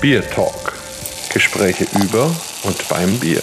Bier Talk. Gespräche über und beim Bier.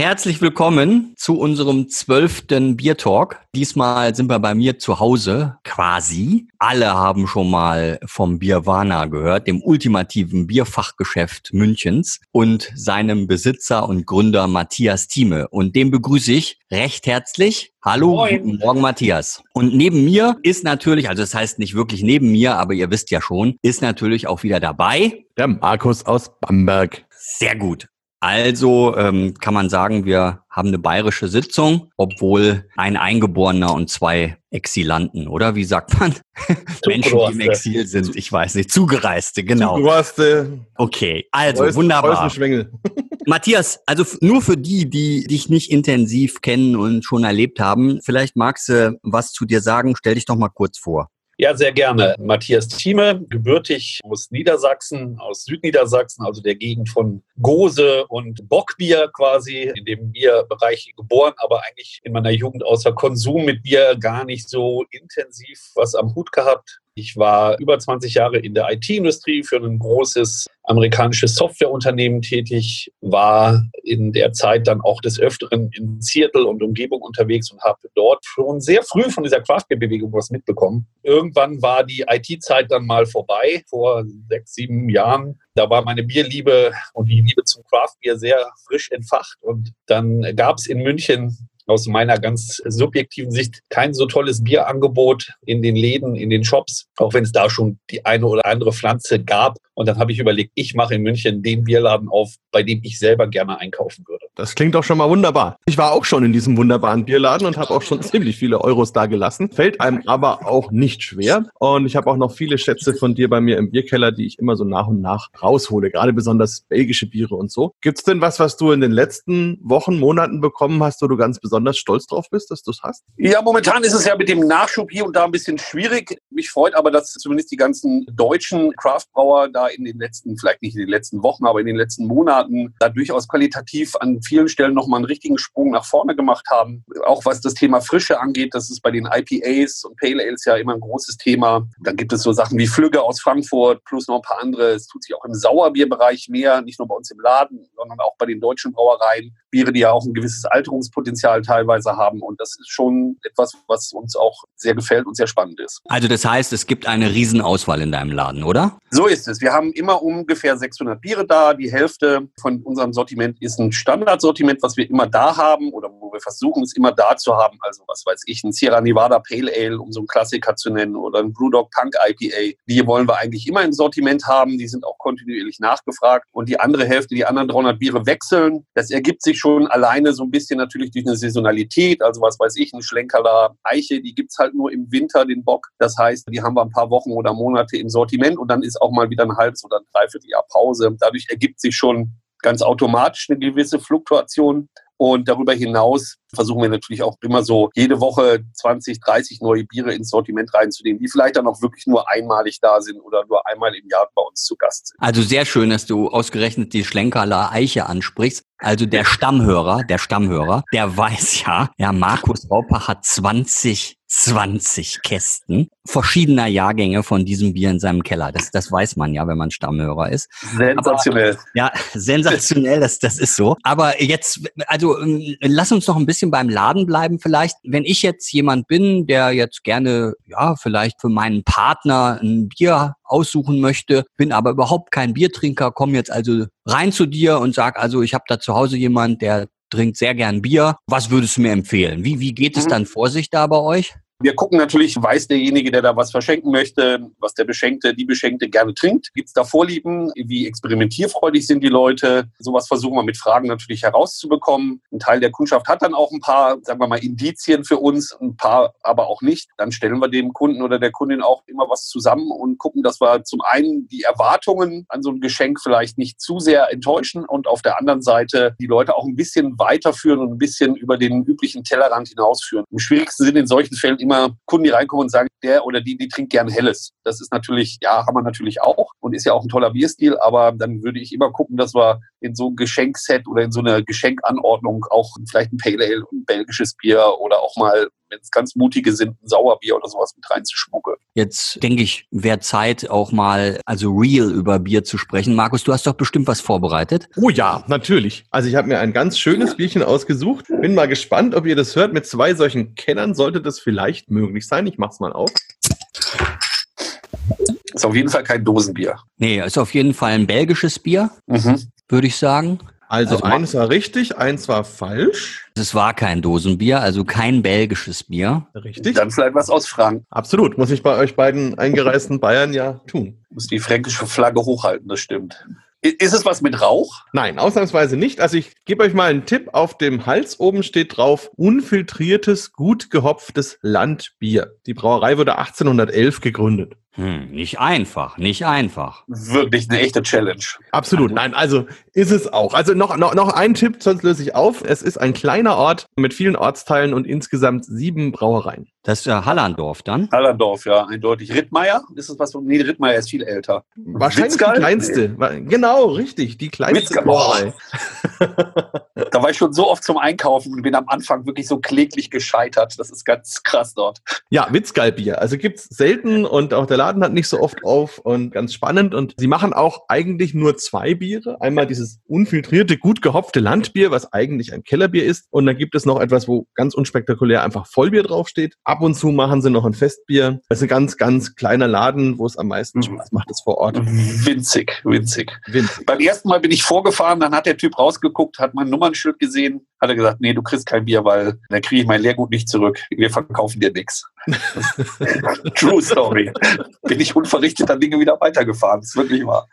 Herzlich willkommen zu unserem zwölften Bier Talk. Diesmal sind wir bei mir zu Hause, quasi. Alle haben schon mal vom Bierwana gehört, dem ultimativen Bierfachgeschäft Münchens und seinem Besitzer und Gründer Matthias Thieme. Und dem begrüße ich recht herzlich. Hallo, Moin. guten Morgen Matthias. Und neben mir ist natürlich, also das heißt nicht wirklich neben mir, aber ihr wisst ja schon, ist natürlich auch wieder dabei. Der Markus aus Bamberg. Sehr gut. Also ähm, kann man sagen, wir haben eine bayerische Sitzung, obwohl ein Eingeborener und zwei Exilanten, oder wie sagt man? Menschen, die im Exil sind, ich weiß nicht, Zugereiste, genau. Zugereiste. Okay, also Preußen, wunderbar. Matthias, also nur für die, die dich nicht intensiv kennen und schon erlebt haben, vielleicht magst du was zu dir sagen. Stell dich doch mal kurz vor. Ja, sehr gerne. Matthias Thieme, gebürtig aus Niedersachsen, aus Südniedersachsen, also der Gegend von Gose und Bockbier quasi, in dem Bierbereich geboren, aber eigentlich in meiner Jugend außer Konsum mit Bier gar nicht so intensiv was am Hut gehabt. Ich war über 20 Jahre in der IT-Industrie für ein großes amerikanisches Softwareunternehmen tätig, war in der Zeit dann auch des Öfteren in Seattle und Umgebung unterwegs und habe dort schon sehr früh von dieser Craftbeer-Bewegung was mitbekommen. Irgendwann war die IT-Zeit dann mal vorbei, vor sechs, sieben Jahren. Da war meine Bierliebe und die Liebe zum Craftbier sehr frisch entfacht. Und dann gab es in München aus meiner ganz subjektiven Sicht kein so tolles Bierangebot in den Läden, in den Shops, auch wenn es da schon die eine oder andere Pflanze gab. Und dann habe ich überlegt, ich mache in München den Bierladen auf, bei dem ich selber gerne einkaufen würde. Das klingt doch schon mal wunderbar. Ich war auch schon in diesem wunderbaren Bierladen und habe auch schon ziemlich viele Euros da gelassen. Fällt einem aber auch nicht schwer. Und ich habe auch noch viele Schätze von dir bei mir im Bierkeller, die ich immer so nach und nach raushole. Gerade besonders belgische Biere und so. Gibt es denn was, was du in den letzten Wochen, Monaten bekommen hast, wo du ganz besonders stolz drauf bist, dass du es hast? Ja, momentan ist es ja mit dem Nachschub hier und da ein bisschen schwierig. Mich freut aber, dass zumindest die ganzen deutschen Craftbrauer da in den letzten, vielleicht nicht in den letzten Wochen, aber in den letzten Monaten da durchaus qualitativ an vielen Stellen nochmal einen richtigen Sprung nach vorne gemacht haben. Auch was das Thema Frische angeht, das ist bei den IPAs und Pale Ales ja immer ein großes Thema. Dann gibt es so Sachen wie Flügge aus Frankfurt plus noch ein paar andere. Es tut sich auch im Sauerbierbereich mehr, nicht nur bei uns im Laden, sondern auch bei den deutschen Brauereien. Biere, die ja auch ein gewisses Alterungspotenzial teilweise haben. Und das ist schon etwas, was uns auch sehr gefällt und sehr spannend ist. Also das heißt, es gibt eine Riesenauswahl in deinem Laden, oder? So ist es. Wir haben immer ungefähr 600 Biere da. Die Hälfte von unserem Sortiment ist ein Standardsortiment, was wir immer da haben oder wo wir versuchen, es immer da zu haben. Also was weiß ich, ein Sierra Nevada Pale Ale, um so einen Klassiker zu nennen, oder ein Brewdog Punk IPA. Die wollen wir eigentlich immer im Sortiment haben. Die sind auch kontinuierlich nachgefragt. Und die andere Hälfte, die anderen 300 Biere wechseln. Das ergibt sich schon alleine so ein bisschen natürlich durch eine Saisonalität. Also was weiß ich, ein Schlenkerler Eiche, die gibt es halt nur im Winter, den Bock. Das heißt, die haben wir ein paar Wochen oder Monate im Sortiment und dann ist auch mal wieder ein halbes oder ein Dreivierteljahr Pause. Dadurch ergibt sich schon ganz automatisch eine gewisse Fluktuation. Und darüber hinaus versuchen wir natürlich auch immer so jede Woche 20, 30 neue Biere ins Sortiment reinzunehmen, die vielleicht dann auch wirklich nur einmalig da sind oder nur einmal im Jahr bei uns zu Gast sind. Also sehr schön, dass du ausgerechnet die Schlenkerler Eiche ansprichst. Also der Stammhörer, der Stammhörer, der weiß ja, ja, Markus Raupach hat 20 20 Kästen verschiedener Jahrgänge von diesem Bier in seinem Keller. Das, das weiß man ja, wenn man Stammhörer ist. Sensationell. Aber, ja, sensationell, das, das ist so. Aber jetzt, also ähm, lass uns noch ein bisschen beim Laden bleiben vielleicht. Wenn ich jetzt jemand bin, der jetzt gerne, ja, vielleicht für meinen Partner ein Bier aussuchen möchte, bin aber überhaupt kein Biertrinker, komme jetzt also rein zu dir und sag also, ich habe da zu Hause jemand, der trinkt sehr gern Bier. Was würdest du mir empfehlen? Wie, wie geht es mhm. dann vor sich da bei euch? Wir gucken natürlich, weiß derjenige, der da was verschenken möchte, was der Beschenkte, die Beschenkte gerne trinkt. Gibt es da Vorlieben? Wie experimentierfreudig sind die Leute? Sowas versuchen wir mit Fragen natürlich herauszubekommen. Ein Teil der Kundschaft hat dann auch ein paar, sagen wir mal, Indizien für uns, ein paar aber auch nicht. Dann stellen wir dem Kunden oder der Kundin auch immer was zusammen und gucken, dass wir zum einen die Erwartungen an so ein Geschenk vielleicht nicht zu sehr enttäuschen und auf der anderen Seite die Leute auch ein bisschen weiterführen und ein bisschen über den üblichen Tellerrand hinausführen. Im schwierigsten sind in solchen Fällen immer Kunden, die reinkommen und sagen, der oder die, die trinkt gern Helles. Das ist natürlich, ja, haben wir natürlich auch und ist ja auch ein toller Bierstil, aber dann würde ich immer gucken, dass wir in so ein Geschenkset oder in so eine Geschenkanordnung auch vielleicht ein Pale Ale, ein belgisches Bier oder auch mal wenn es ganz mutige sind, ein Sauerbier oder sowas mit reinzuschmuggeln. Jetzt denke ich, wäre Zeit auch mal, also real über Bier zu sprechen. Markus, du hast doch bestimmt was vorbereitet. Oh ja, natürlich. Also ich habe mir ein ganz schönes Bierchen ausgesucht. Bin mal gespannt, ob ihr das hört. Mit zwei solchen Kennern sollte das vielleicht möglich sein. Ich mach's mal auf. Ist auf jeden Fall kein Dosenbier. Nee, ist auf jeden Fall ein belgisches Bier, Mhm. würde ich sagen. Also, Also eins war richtig, eins war falsch. Es war kein Dosenbier, also kein belgisches Bier. Richtig. Dann vielleicht was aus Frank. Absolut. Muss ich bei euch beiden eingereisten Bayern ja tun. Muss die fränkische Flagge hochhalten, das stimmt. Ist es was mit Rauch? Nein, ausnahmsweise nicht. Also ich gebe euch mal einen Tipp. Auf dem Hals oben steht drauf unfiltriertes, gut gehopftes Landbier. Die Brauerei wurde 1811 gegründet. Hm, nicht einfach, nicht einfach. Wirklich eine echte Challenge. Absolut. Nein, also ist es auch. Also noch, noch, noch ein Tipp, sonst löse ich auf. Es ist ein kleiner Ort mit vielen Ortsteilen und insgesamt sieben Brauereien. Das ist ja Hallandorf dann. Hallandorf, ja, eindeutig. Rittmeier? Ist es was von. Nee, Rittmeier ist viel älter. Wahrscheinlich Witzgal? die kleinste. Genau, richtig. Die kleinste. Brauerei. Da war ich schon so oft zum Einkaufen und bin am Anfang wirklich so kläglich gescheitert. Das ist ganz krass dort. Ja, Witzgalbier. Also gibt's selten und auch der Laden hat nicht so oft auf und ganz spannend. Und sie machen auch eigentlich nur zwei Biere. Einmal dieses unfiltrierte, gut gehopfte Landbier, was eigentlich ein Kellerbier ist. Und dann gibt es noch etwas, wo ganz unspektakulär einfach Vollbier draufsteht. Ab und zu machen sie noch ein Festbier. Das ist ein ganz, ganz kleiner Laden, wo es am meisten Mhm. Spaß macht, es vor Ort. Winzig, winzig. Winzig. Beim ersten Mal bin ich vorgefahren, dann hat der Typ rausgeguckt, hat mein Nummernschild gesehen, hat er gesagt, nee, du kriegst kein Bier, weil dann kriege ich mein Leergut nicht zurück. Wir verkaufen dir nichts. True Story. Bin ich unverrichteter Dinge wieder weitergefahren. Das ist wirklich wahr.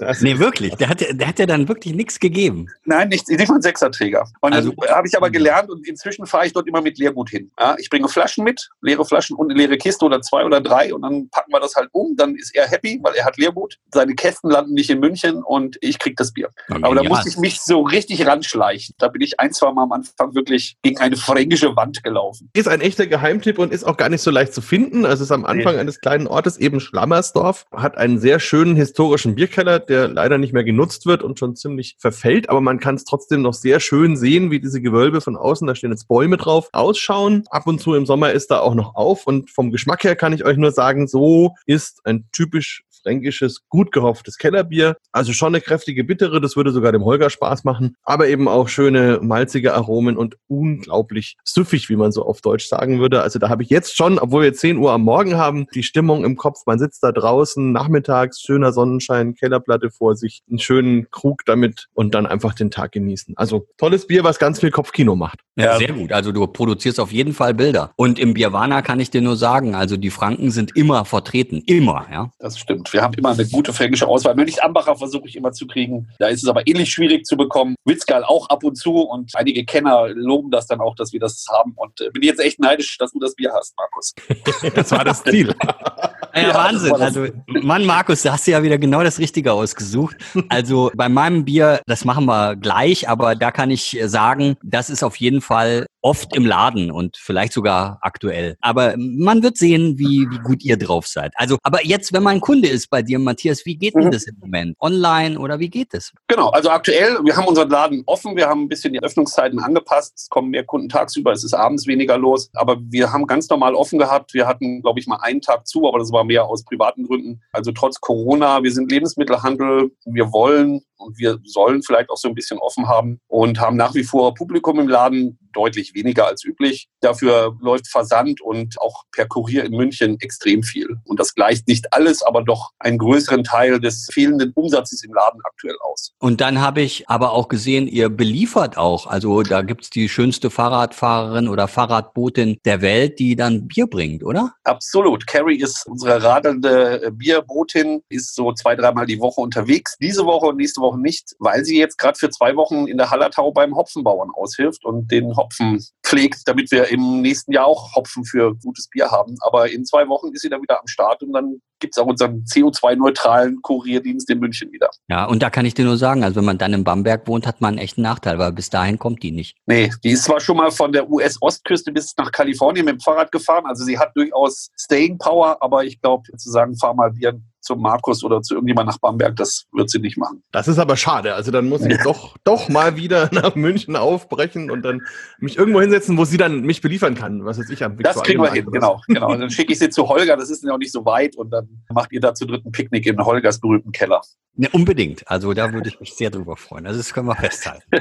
Das Nee, wirklich. Der hat, ja- der hat ja dann wirklich nichts gegeben. Nein, nicht, nicht mal ein Sechserträger. Und Also- dann habe ich aber gelernt und inzwischen fahre ich dort immer mit Leergut hin. Ja, ich bringe Flaschen mit, leere Flaschen und eine leere Kiste oder zwei oder drei und dann packen wir das halt um. Dann ist er happy, weil er hat Leergut. Seine Kästen landen nicht in München und ich krieg das Bier. Aber da Genial. musste ich mich so richtig ranschleichen. Da bin ich ein, zwei Mal am Anfang wirklich gegen eine fränkische Wand gelaufen. ist ein echter Geheimtipp und ist auch gar nicht so leicht zu finden. Also es ist am Anfang eines kleinen Ortes eben Schlammersdorf, hat einen sehr schönen historischen Bierkeller, der leider nicht mehr genutzt wird und schon ziemlich verfällt, aber man kann es trotzdem noch sehr schön sehen, wie diese Gewölbe von außen, da stehen jetzt Bäume drauf, ausschauen. Ab und zu im Sommer ist da auch noch auf und vom Geschmack her kann ich euch nur sagen, so ist ein typisch fränkisches, gut gehopftes Kellerbier. Also schon eine kräftige Bittere, das würde sogar dem Holger Spaß machen, aber eben auch schöne malzige Aromen und unglaublich süffig, wie man so auf Deutsch sagen würde. Also da habe ich jetzt schon, obwohl wir 10 Uhr am Morgen haben, die Stimmung im Kopf. Man sitzt da draußen, nachmittags, schöner Sonnenschein, Kellerplatte vor sich, einen schönen Krug damit und dann einfach den Tag genießen. Also tolles Bier, was ganz viel Kopfkino macht. Ja, sehr gut. Also du produzierst auf jeden Fall Bilder. Und im Bierwana kann ich dir nur sagen, also die Franken sind immer vertreten. Immer, ja. Das stimmt. Wir haben immer eine gute fränkische Auswahl. Mönchs-Ambacher versuche ich immer zu kriegen. Da ist es aber ähnlich schwierig zu bekommen. Witzgal auch ab und zu und einige Kenner loben das dann auch, dass wir das haben. Und äh, bin jetzt echt neidisch, dass du das Bier hast, Markus. Das war das Ziel. Ja, Ja, Wahnsinn. Also, Mann, Markus, da hast du ja wieder genau das Richtige ausgesucht. Also bei meinem Bier, das machen wir gleich, aber da kann ich sagen, das ist auf jeden Fall oft im Laden und vielleicht sogar aktuell. Aber man wird sehen, wie, wie gut ihr drauf seid. Also, aber jetzt, wenn man Kunde ist bei dir, Matthias, wie geht denn Mhm. das im Moment? Online oder wie geht das? Genau, also aktuell, wir haben unseren Laden offen, wir haben ein bisschen die Öffnungszeiten angepasst. Es kommen mehr Kunden tagsüber, es ist abends weniger los. Aber wir haben ganz normal offen gehabt. Wir hatten, glaube ich, mal einen Tag zu, aber das war mehr aus privaten Gründen. Also trotz Corona, wir sind Lebensmittelhandel, wir wollen und wir sollen vielleicht auch so ein bisschen offen haben und haben nach wie vor Publikum im Laden, deutlich weniger als üblich. Dafür läuft Versand und auch per Kurier in München extrem viel. Und das gleicht nicht alles, aber doch einen größeren Teil des fehlenden Umsatzes im Laden aktuell aus. Und dann habe ich aber auch gesehen, ihr beliefert auch. Also da gibt's die schönste Fahrradfahrerin oder Fahrradbotin der Welt, die dann Bier bringt, oder? Absolut. Carrie ist unsere radelnde Bierbotin, ist so zwei, dreimal die Woche unterwegs. Diese Woche und nächste Woche nicht, weil sie jetzt gerade für zwei Wochen in der Hallertau beim Hopfenbauern aushilft und den Hopfen pflegt, damit wir im nächsten Jahr auch Hopfen für gutes Bier haben. Aber in zwei Wochen ist sie dann wieder am Start und dann gibt's auch unseren CO2-neutralen Kurierdienst in München wieder. Ja, und da kann ich dir nur sagen, also wenn man dann in Bamberg wohnt, hat man einen echten Nachteil, weil bis dahin kommt die nicht. Nee, die ist zwar schon mal von der US-Ostküste bis nach Kalifornien mit dem Fahrrad gefahren, also sie hat durchaus Staying Power, aber ich glaube, zu sagen, fahr mal Bier zum Markus oder zu irgendjemand nach Bamberg, das wird sie nicht machen. Das ist aber schade. Also dann muss ich doch, doch mal wieder nach München aufbrechen und dann mich irgendwo hinsetzen, wo sie dann mich beliefern kann. Was weiß ich am Das kriegen wir hin, genau. genau. Dann schicke ich sie zu Holger, das ist ja auch nicht so weit und dann macht ihr da zu dritten Picknick in Holgers berühmten Keller. Ne, unbedingt. Also da würde ich mich sehr drüber freuen. Also das können wir festhalten.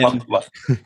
ähm,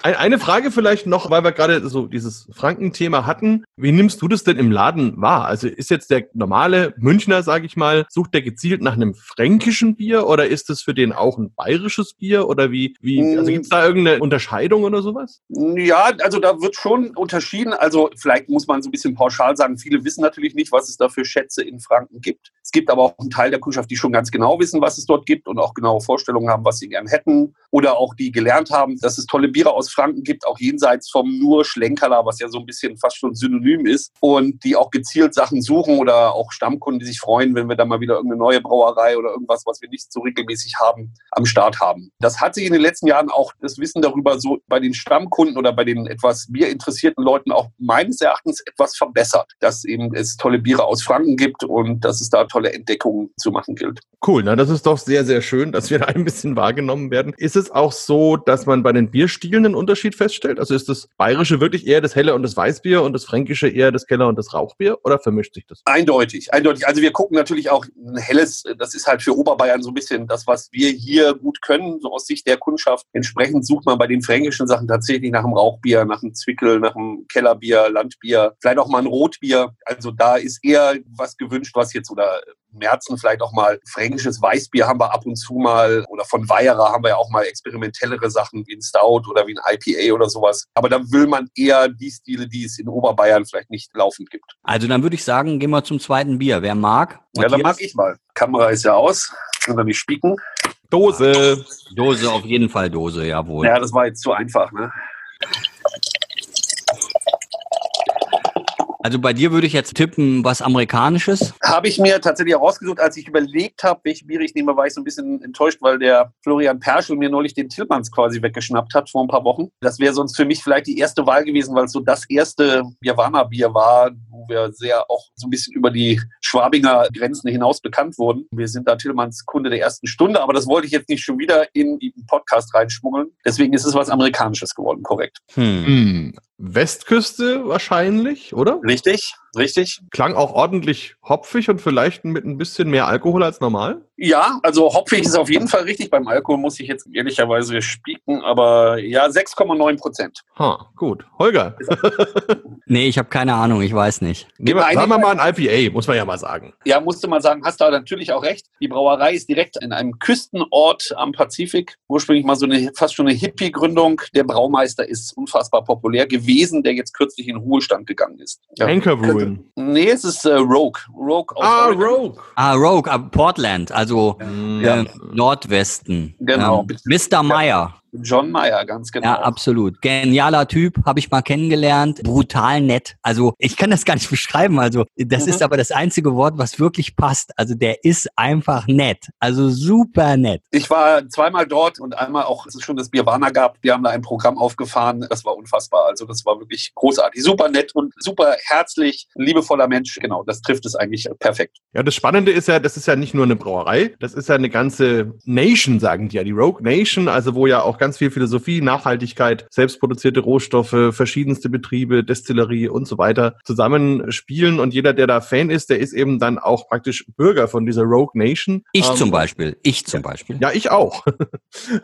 eine Frage vielleicht noch, weil wir gerade so dieses Franken-Thema hatten. Wie nimmst du das denn im Laden wahr? Also ist jetzt der normale Münchner, sage ich mal, sucht der gezielt nach einem fränkischen Bier oder ist es für den auch ein bayerisches Bier oder wie, wie also gibt es da irgendeine Unterscheidung oder sowas? Ja, also da wird schon unterschieden. Also vielleicht muss man so ein bisschen pauschal sagen, viele wissen natürlich nicht, was es da für Schätze in Franken gibt. Es gibt aber auch einen Teil der Kundschaft, die schon ganz genau wissen, was es dort gibt und auch genaue Vorstellungen haben, was sie gern hätten. Oder auch die gelernt haben, dass es tolle Biere aus Franken gibt, auch jenseits vom nur Schlenkerler, was ja so ein bisschen fast schon synonym ist. Und die auch gezielt Sachen suchen oder auch Stammkunden, die sich freuen, wenn wir da mal wieder irgendeine neue Brauerei oder irgendwas, was wir nicht so regelmäßig haben, am Start haben. Das hat sich in den letzten Jahren auch das Wissen darüber so bei den Stammkunden oder bei den etwas bierinteressierten Leuten auch meines Erachtens etwas verbessert, dass eben es tolle Biere aus Franken gibt und dass es da tolle Entdeckungen zu machen gilt. Cool, na das ist doch sehr, sehr schön, dass wir da ein bisschen wahrgenommen werden. Ist es auch so, dass man bei den Bierstilen einen Unterschied feststellt? Also ist das Bayerische wirklich eher das Helle und das Weißbier und das Fränkische eher das Keller und das Rauchbier oder vermischt sich das? Eindeutig, eindeutig. Also wir gucken natürlich auch ein helles, das ist halt für Oberbayern so ein bisschen das, was wir hier gut können, so aus Sicht der Kundschaft. Entsprechend sucht man bei den fränkischen Sachen tatsächlich nach einem Rauchbier, nach einem Zwickel, nach einem Kellerbier, Landbier, vielleicht auch mal ein Rotbier. Also da ist eher was gewünscht, was jetzt oder Märzen vielleicht auch mal fränkisches Weißbier haben wir ab und zu mal oder von Weyerer haben wir ja auch mal experimentellere Sachen wie ein Stout oder wie ein IPA oder sowas. Aber da will man eher die Stile, die es in Oberbayern vielleicht nicht laufend gibt. Also dann würde ich sagen, gehen wir zum zweiten Bier. Wer mag? Ja, dann mag ich mal. Kamera ist ja aus. Können wir nicht spieken. Dose. Dose, auf jeden Fall Dose, jawohl. Ja, das war jetzt zu einfach, ne? Also bei dir würde ich jetzt tippen, was Amerikanisches. Habe ich mir tatsächlich auch rausgesucht, als ich überlegt habe, welche Bier ich nehme, war ich so ein bisschen enttäuscht, weil der Florian Perschel mir neulich den Tillmanns quasi weggeschnappt hat vor ein paar Wochen. Das wäre sonst für mich vielleicht die erste Wahl gewesen, weil es so das erste Javana-Bier war, wo wir sehr auch so ein bisschen über die Schwabinger Grenzen hinaus bekannt wurden. Wir sind da Tillmanns Kunde der ersten Stunde, aber das wollte ich jetzt nicht schon wieder in den Podcast reinschmuggeln. Deswegen ist es was Amerikanisches geworden, korrekt. Hm. Hm. Westküste wahrscheinlich, oder? Richtig, richtig. Klang auch ordentlich hopfig und vielleicht mit ein bisschen mehr Alkohol als normal? Ja, also hopfig ist auf jeden Fall richtig. Beim Alkohol muss ich jetzt ehrlicherweise spieken, aber ja, 6,9 Prozent. Ha, gut. Holger? nee, ich habe keine Ahnung, ich weiß nicht. Gehen wir, sagen wir mal ein IPA, muss man ja mal sagen. Ja, musste mal sagen, hast du natürlich auch recht. Die Brauerei ist direkt in einem Küstenort am Pazifik. Ursprünglich mal so eine fast schon eine Hippie-Gründung. Der Braumeister ist unfassbar populär gewesen, der jetzt kürzlich in Ruhestand gegangen ist. Ja. Anchor Brewing. Nee, es ist äh, Rogue. Rogue aus ah, Oregon. Rogue. Ah, Rogue, Portland, also ja. äh, Nordwesten. Genau. Ähm, Mr. Meyer. John Mayer, ganz genau. Ja, absolut. Genialer Typ, habe ich mal kennengelernt. Brutal nett. Also ich kann das gar nicht beschreiben. Also das mhm. ist aber das einzige Wort, was wirklich passt. Also der ist einfach nett. Also super nett. Ich war zweimal dort und einmal auch, es ist schon das Bierwana gab. Wir haben da ein Programm aufgefahren. Das war unfassbar. Also das war wirklich großartig. Super nett und super herzlich, liebevoller Mensch. Genau, das trifft es eigentlich perfekt. Ja, das Spannende ist ja, das ist ja nicht nur eine Brauerei. Das ist ja eine ganze Nation, sagen die ja. Die Rogue Nation, also wo ja auch ganz viel Philosophie, Nachhaltigkeit, selbstproduzierte Rohstoffe, verschiedenste Betriebe, Destillerie und so weiter zusammenspielen. Und jeder, der da Fan ist, der ist eben dann auch praktisch Bürger von dieser Rogue Nation. Ich ähm, zum Beispiel. Ich zum Beispiel. Ja, ich auch.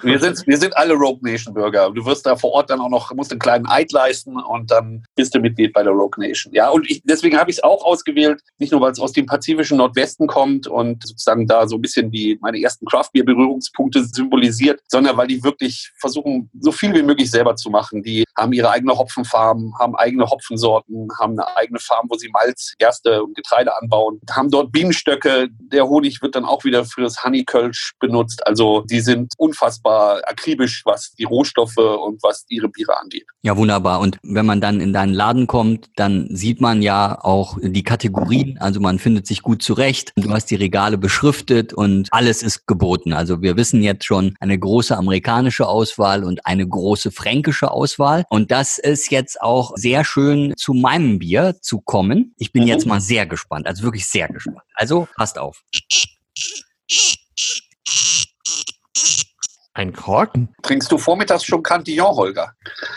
wir, sind, wir sind alle Rogue Nation Bürger. Du wirst da vor Ort dann auch noch, musst einen kleinen Eid leisten und dann bist du Mitglied bei der Rogue Nation. Ja, und ich, deswegen habe ich es auch ausgewählt, nicht nur, weil es aus dem pazifischen Nordwesten kommt und sozusagen da so ein bisschen die, meine ersten Craft Beer Berührungspunkte symbolisiert, sondern weil die wirklich versuchen, so viel wie möglich selber zu machen. Die haben ihre eigene Hopfenfarm, haben eigene Hopfensorten, haben eine eigene Farm, wo sie Malz, Gerste und Getreide anbauen, haben dort Bienenstöcke. Der Honig wird dann auch wieder für das Honeycölsch benutzt. Also die sind unfassbar akribisch, was die Rohstoffe und was ihre Biere angeht. Ja, wunderbar. Und wenn man dann in deinen Laden kommt, dann sieht man ja auch die Kategorien. Also man findet sich gut zurecht. Du hast die Regale beschriftet und alles ist geboten. Also wir wissen jetzt schon eine große amerikanische Auswahl und eine große fränkische Auswahl. Und das ist jetzt auch sehr schön zu meinem Bier zu kommen. Ich bin mhm. jetzt mal sehr gespannt, also wirklich sehr gespannt. Also passt auf. Ein Korken? Trinkst du vormittags schon Cantillon, Holger?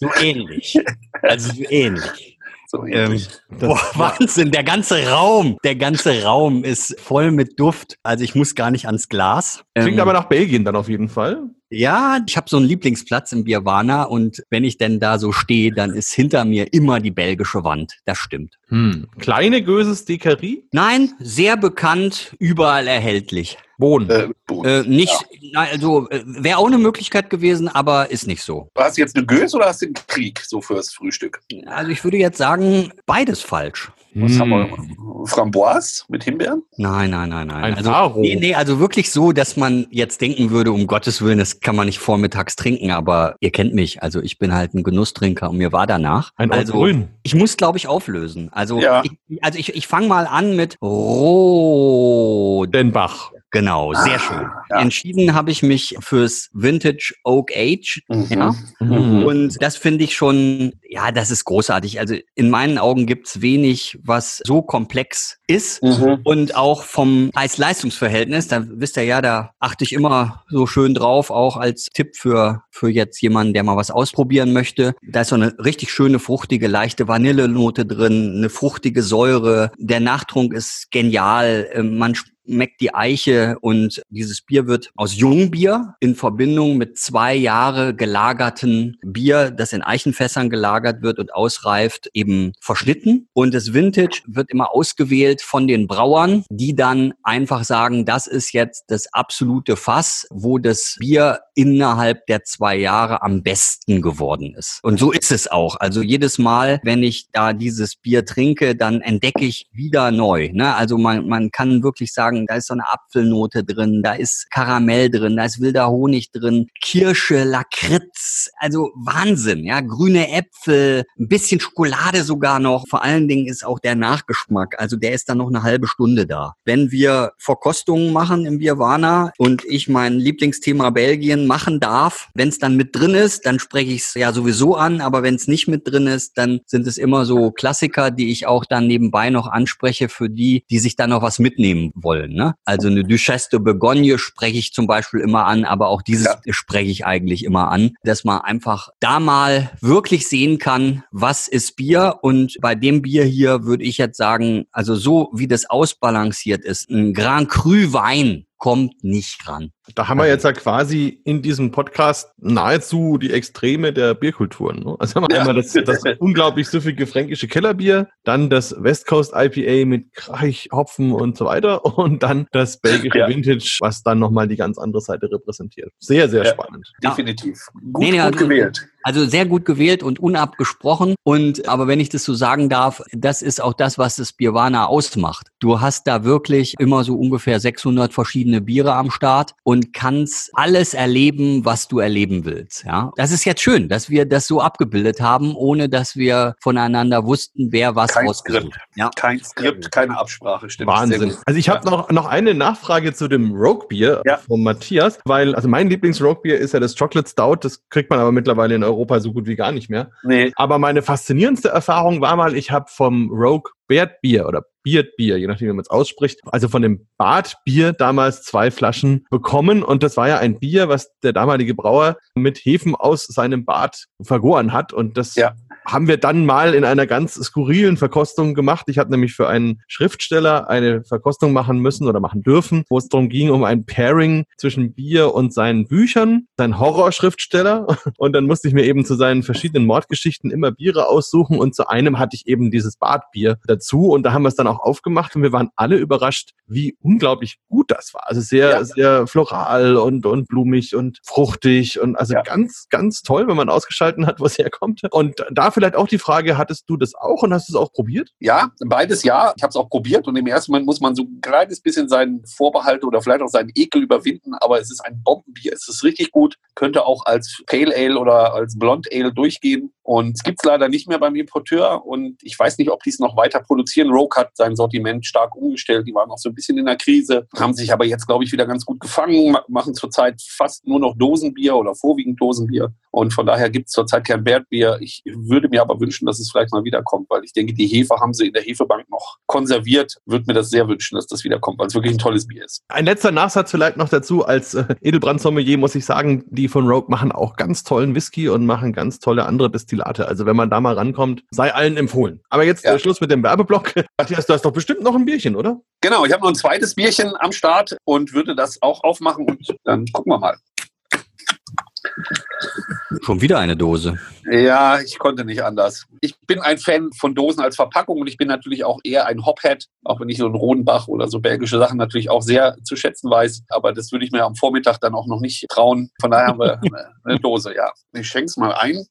so ähnlich. Also so ähnlich. So Ähm, ähnlich. boah, Wahnsinn, der ganze Raum, der ganze Raum ist voll mit Duft. Also ich muss gar nicht ans Glas. Klingt Ähm, aber nach Belgien dann auf jeden Fall. Ja, ich habe so einen Lieblingsplatz im Bierwana und wenn ich denn da so stehe, dann ist hinter mir immer die belgische Wand. Das stimmt. Hm. Kleine Göses Dekarie? Nein, sehr bekannt, überall erhältlich. Bohnen. Äh, du Äh, nicht, nein, also äh, wäre auch eine Möglichkeit gewesen, aber ist nicht so. hast jetzt eine Gös oder hast du einen Krieg so fürs Frühstück? Also ich würde jetzt sagen, beides falsch. Was Hm. haben wir? Framboise mit Himbeeren? Nein, nein, nein, nein. Ein also, Faro. nee, nee, also wirklich so, dass man jetzt denken würde, um Gottes Willen, das kann man nicht vormittags trinken, aber ihr kennt mich. Also ich bin halt ein Genusstrinker und mir war danach. Ein also, Grün. Ich muss, glaube ich, auflösen. Also Ja. ich, also ich, ich fange mal an mit Rot. Genau, sehr Ah, schön. ja. Entschieden habe ich mich fürs Vintage Oak Age. Ja. Mhm. Und das finde ich schon, ja, das ist großartig. Also in meinen Augen gibt's wenig, was so komplex ist. Mhm. Und auch vom Preis-Leistungs-Verhältnis, da wisst ihr ja, da achte ich immer so schön drauf, auch als Tipp für, für jetzt jemanden, der mal was ausprobieren möchte. Da ist so eine richtig schöne, fruchtige, leichte Vanillenote drin, eine fruchtige Säure. Der Nachtrunk ist genial. Ähm, Man schmeckt die Eiche und dieses Bier wird aus Jungbier in Verbindung mit zwei Jahre gelagerten Bier, das in Eichenfässern gelagert wird und ausreift, eben verschnitten. Und das Vintage wird immer ausgewählt von den Brauern, die dann einfach sagen, das ist jetzt das absolute Fass, wo das Bier innerhalb der zwei Jahre am besten geworden ist. Und so ist es auch. Also jedes Mal, wenn ich da dieses Bier trinke, dann entdecke ich wieder neu. Ne? Also man, man kann wirklich sagen, da ist so eine Apfelnote drin, da ist Karamell drin, da ist wilder Honig drin, Kirsche, Lakritz, also Wahnsinn, ja, grüne Äpfel, ein bisschen Schokolade sogar noch. Vor allen Dingen ist auch der Nachgeschmack, also der ist dann noch eine halbe Stunde da. Wenn wir Verkostungen machen im Bierwana und ich mein Lieblingsthema Belgien machen darf, wenn es dann mit drin ist, dann spreche ich es ja sowieso an, aber wenn es nicht mit drin ist, dann sind es immer so Klassiker, die ich auch dann nebenbei noch anspreche für die, die sich dann noch was mitnehmen wollen. Ne? Also eine Duchesse de Bourgogne spreche ich zum Beispiel immer an, aber auch dieses Ja. spreche ich eigentlich immer an, dass man einfach da mal wirklich sehen kann, was ist Bier und bei dem Bier hier würde ich jetzt sagen, also so wie das ausbalanciert ist, ein Grand Cru Wein kommt nicht ran. Da haben wir jetzt ja quasi in diesem Podcast nahezu die Extreme der Bierkulturen. Ne? Also haben wir Ja. einmal das, das unglaublich süffige fränkische Kellerbier, dann das West Coast IPA mit Kreich, Hopfen und so weiter und dann das belgische Ja. Vintage, was dann nochmal die ganz andere Seite repräsentiert. Sehr, sehr Ja. spannend. Definitiv. Gut, Nee, nee, gut also- gewählt. Also sehr gut gewählt und unabgesprochen. Und aber wenn ich das so sagen darf, das ist auch das, was das Bierwana ausmacht. Du hast da wirklich immer so ungefähr 600 verschiedene Biere am Start und kannst alles erleben, was du erleben willst. Ja, das ist jetzt schön, dass wir das so abgebildet haben, ohne dass wir voneinander wussten, wer was Kein ausgesucht. Skript. Ja. Kein Skript, keine Absprache. Stimmt. Wahnsinn. Also ich habe noch, noch eine Nachfrage zu dem Rogue-Bier Ja. von Matthias, weil also mein Lieblings-Rogue-Bier ist ja das Chocolate Stout, das kriegt man aber mittlerweile in Europa so gut wie gar nicht mehr. Nee, Aber meine faszinierendste Erfahrung war mal, ich habe vom Rogue Beard Bier oder Beard Bier, je nachdem, wie man es ausspricht, also von dem Bad Bier damals zwei Flaschen bekommen. Und das war ja ein Bier, was der damalige Brauer mit Hefen aus seinem Bad vergoren hat. Und das Ja. Haben wir dann mal in einer ganz skurrilen Verkostung gemacht. Ich hatte nämlich für einen Schriftsteller eine Verkostung machen müssen oder machen dürfen, wo es darum ging, um ein Pairing zwischen Bier und seinen Büchern, sein Horrorschriftsteller. Und dann musste ich mir eben zu seinen verschiedenen Mordgeschichten immer Biere aussuchen und zu einem hatte ich eben dieses Badbier dazu und da haben wir es dann auch aufgemacht und wir waren alle überrascht, wie unglaublich gut das war. Also sehr, Ja. sehr floral und, und blumig und fruchtig und also Ja. ganz, ganz toll, wenn man ausgeschalten hat, wo es herkommt. Und da vielleicht auch die Frage, hattest du das auch und hast es auch probiert? Ja, beides ja. Ich habe es auch probiert und im ersten Moment muss man so ein kleines bisschen seinen Vorbehalt oder vielleicht auch seinen Ekel überwinden, aber es ist ein Bombenbier. Es ist richtig gut, könnte auch als Pale Ale oder als Blond Ale durchgehen. Und es gibt es leider nicht mehr beim Importeur und ich weiß nicht, ob die es noch weiter produzieren. Rogue hat sein Sortiment stark umgestellt. Die waren auch so ein bisschen in der Krise, haben sich aber jetzt, glaube ich, wieder ganz gut gefangen, ma- machen zurzeit fast nur noch Dosenbier oder vorwiegend Dosenbier. Und von daher gibt es zurzeit kein Bergbier. Ich würde würde mir aber wünschen, dass es vielleicht mal wiederkommt, weil ich denke, die Hefe haben sie in der Hefebank noch konserviert. Würde mir das sehr wünschen, dass das wiederkommt, weil es wirklich ein tolles Bier ist. Ein letzter Nachsatz vielleicht noch dazu. Als äh, Edelbrand-Sommelier muss ich sagen, die von Rogue machen auch ganz tollen Whisky und machen ganz tolle andere Destillate. Also wenn man da mal rankommt, sei allen empfohlen. Aber jetzt ja. äh, Schluss mit dem Werbeblock. Matthias, du hast doch bestimmt noch ein Bierchen, oder? Genau, ich habe noch ein zweites Bierchen am Start und würde das auch aufmachen und dann gucken wir mal. Schon wieder eine Dose. Ja, ich konnte nicht anders. Ich bin ein Fan von Dosen als Verpackung und ich bin natürlich auch eher ein Hophead, auch wenn ich so einen Rodenbach oder so belgische Sachen natürlich auch sehr zu schätzen weiß. Aber das würde ich mir am Vormittag dann auch noch nicht trauen. Von daher haben wir eine Dose, ja. Ich schenke es mal ein.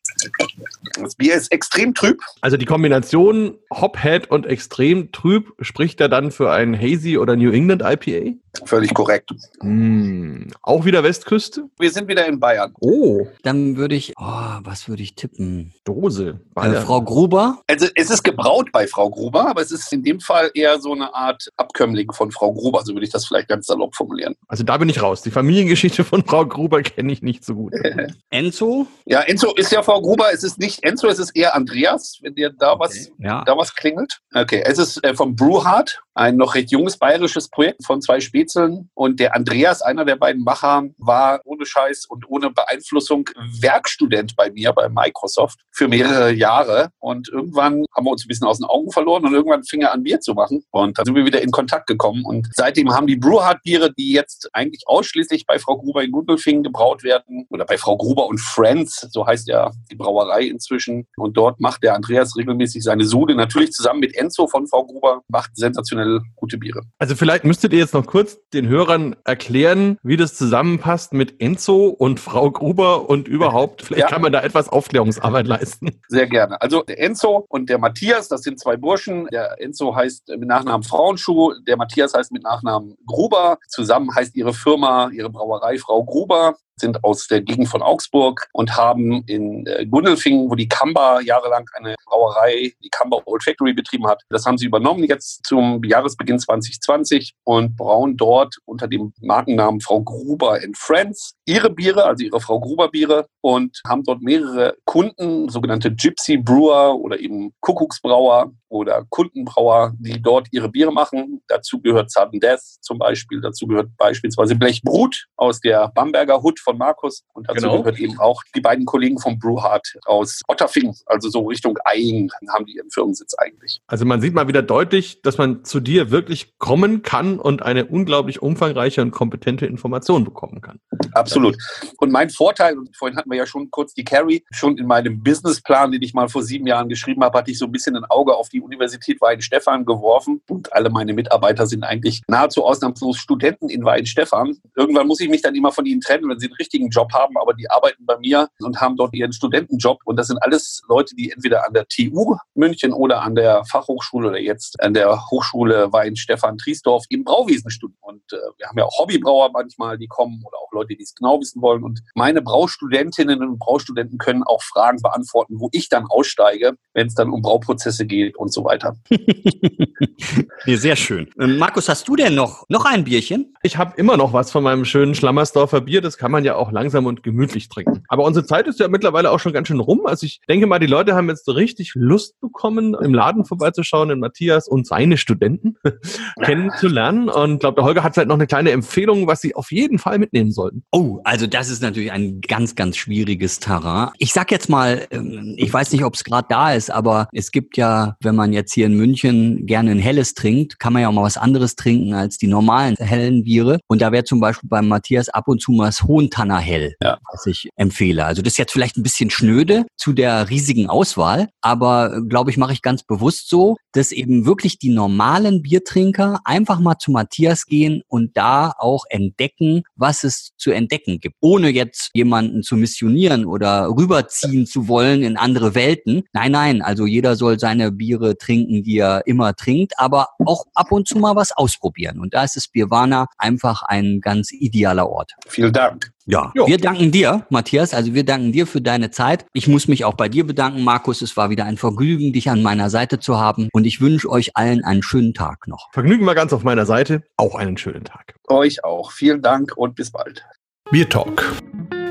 Das Bier ist extrem trüb. Also die Kombination Hophead und extrem trüb spricht er dann für ein Hazy oder New England IPA? Völlig korrekt. Mm, auch wieder Westküste? Wir sind wieder in Bayern. Oh. Dann würde ich, oh, was würde ich tippen? Dose. Äh, Frau Gruber? Also es ist gebraut bei Frau Gruber, aber es ist in dem Fall eher so eine Art Abkömmling von Frau Gruber, so würde ich das vielleicht ganz salopp formulieren. Also da bin ich raus. Die Familiengeschichte von Frau Gruber kenne ich nicht so gut. Enzo? Ja, Enzo ist ja Frau Gruber. Es ist nicht Enzo, es ist eher Andreas, wenn dir da okay. was, ja. da was klingelt. Okay, es ist äh, vom Brewhard, ein noch recht junges bayerisches Projekt von zwei Spätzeln. Und der Andreas, einer der beiden Macher, war ohne Scheiß und ohne Beeinflussung Werkstudent bei mir bei Microsoft für mehrere Jahre. Und irgendwann haben wir uns ein bisschen aus den Augen verloren und irgendwann fing er an, Bier zu machen. Und dann sind wir wieder in Kontakt gekommen. Und seitdem haben die Brewhard-Biere, die jetzt eigentlich ausschließlich bei Frau Gruber in Gundelfingen gebraut werden, oder bei Frau Gruber und Friends, so heißt ja die Brauerei inzwischen. Und dort macht der Andreas regelmäßig seine Sude, natürlich zusammen mit Enzo von Frau Gruber, macht sensationell gute Biere. Also vielleicht müsstet ihr jetzt noch kurz den Hörern erklären, wie das zusammenpasst mit Enzo und Frau Gruber und überhaupt. Vielleicht ja. kann man da etwas Aufklärungsarbeit leisten. Sehr gerne. Also der Enzo und der Matthias, das sind zwei Burschen. Der Enzo heißt mit Nachnamen Frauenschuh, der Matthias heißt mit Nachnamen Gruber. Zusammen heißt ihre Firma, ihre Brauerei Frau Gruber sind aus der Gegend von Augsburg und haben in äh, Gundelfingen, wo die Kamba jahrelang eine Brauerei, die Kamba Old Factory betrieben hat, das haben sie übernommen jetzt zum Jahresbeginn 2020 und brauen dort unter dem Markennamen Frau Gruber Friends ihre Biere, also ihre Frau Gruber Biere und haben dort mehrere Kunden, sogenannte Gypsy Brewer oder eben Kuckucksbrauer oder Kundenbrauer, die dort ihre Biere machen. Dazu gehört Sudden Death zum Beispiel, dazu gehört beispielsweise Blechbrut aus der Bamberger Hut von Markus und dazu genau. gehört eben auch die beiden Kollegen vom Brewhard aus Otterfing, also so Richtung Eying haben die ihren Firmensitz eigentlich. Also man sieht mal wieder deutlich, dass man zu dir wirklich kommen kann und eine unglaublich umfangreiche und kompetente Information bekommen kann. Absolut. Und mein Vorteil, und vorhin hatten wir ja schon kurz die Carrie, schon in meinem Businessplan, den ich mal vor sieben Jahren geschrieben habe, hatte ich so ein bisschen ein Auge auf die Universität Weihenstephan geworfen und alle meine Mitarbeiter sind eigentlich nahezu ausnahmslos Studenten in Weihenstephan. Irgendwann muss ich mich dann immer von ihnen trennen, wenn sie einen richtigen Job haben, aber die arbeiten bei mir und haben dort ihren Studentenjob und das sind alles Leute, die entweder an der TU München oder an der Fachhochschule oder jetzt an der Hochschule Weihenstephan Triesdorf im Brauwesen studieren. Und äh, wir haben ja auch Hobbybrauer manchmal, die kommen oder auch Leute, die es genau wissen wollen. Und meine Braustudentinnen und Braustudenten können auch Fragen beantworten, wo ich dann aussteige, wenn es dann um Brauprozesse geht und so weiter. nee, sehr schön. Ähm, Markus, hast du denn noch, noch ein Bierchen? Ich habe immer noch was von meinem schönen Schlammersdorfer Bier. Das kann man ja auch langsam und gemütlich trinken. Aber unsere Zeit ist ja mittlerweile auch schon ganz schön rum. Also ich denke mal, die Leute haben jetzt richtig Lust bekommen, im Laden vorbeizuschauen, den Matthias und seine Studenten kennenzulernen. Und ich glaube, der Holger hat vielleicht noch eine kleine Empfehlung, was sie auf jeden Fall mitnehmen sollten. Oh, also das ist natürlich ein ganz, ganz schwieriges Terrain. Ich sag jetzt mal, ähm, ich weiß nicht, ob es gerade da ist, aber es gibt ja, wenn man jetzt hier in München gerne ein helles trinkt, kann man ja auch mal was anderes trinken als die normalen hellen Biere. Und da wäre zum Beispiel beim Matthias ab und zu mal das Hohentanner Hell, ja. was ich empfehle. Also das ist jetzt vielleicht ein bisschen schnöde zu der riesigen Auswahl, aber glaube ich, mache ich ganz bewusst so, dass eben wirklich die normalen Biertrinker einfach mal zu Matthias gehen und da auch entdecken, was es zu entdecken gibt, ohne jetzt jemanden zu missionieren oder rüberziehen zu wollen in andere Welten. Nein, nein, also jeder soll seine Biere trinken, die er immer trinkt, aber auch ab und zu mal was ausprobieren. Und da ist das Birwana einfach ein ganz idealer Ort. Vielen Dank. Ja, jo. wir danken dir, Matthias. Also wir danken dir für deine Zeit. Ich muss mich auch bei dir bedanken, Markus. Es war wieder ein Vergnügen, dich an meiner Seite zu haben. Und ich wünsche euch allen einen schönen Tag noch. Vergnügen wir ganz auf meiner Seite. Auch einen schönen Tag. Euch auch. Vielen Dank und bis bald. Bier Talk,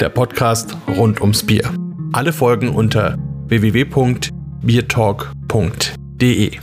der Podcast rund ums Bier. Alle Folgen unter www.biertalk.de. de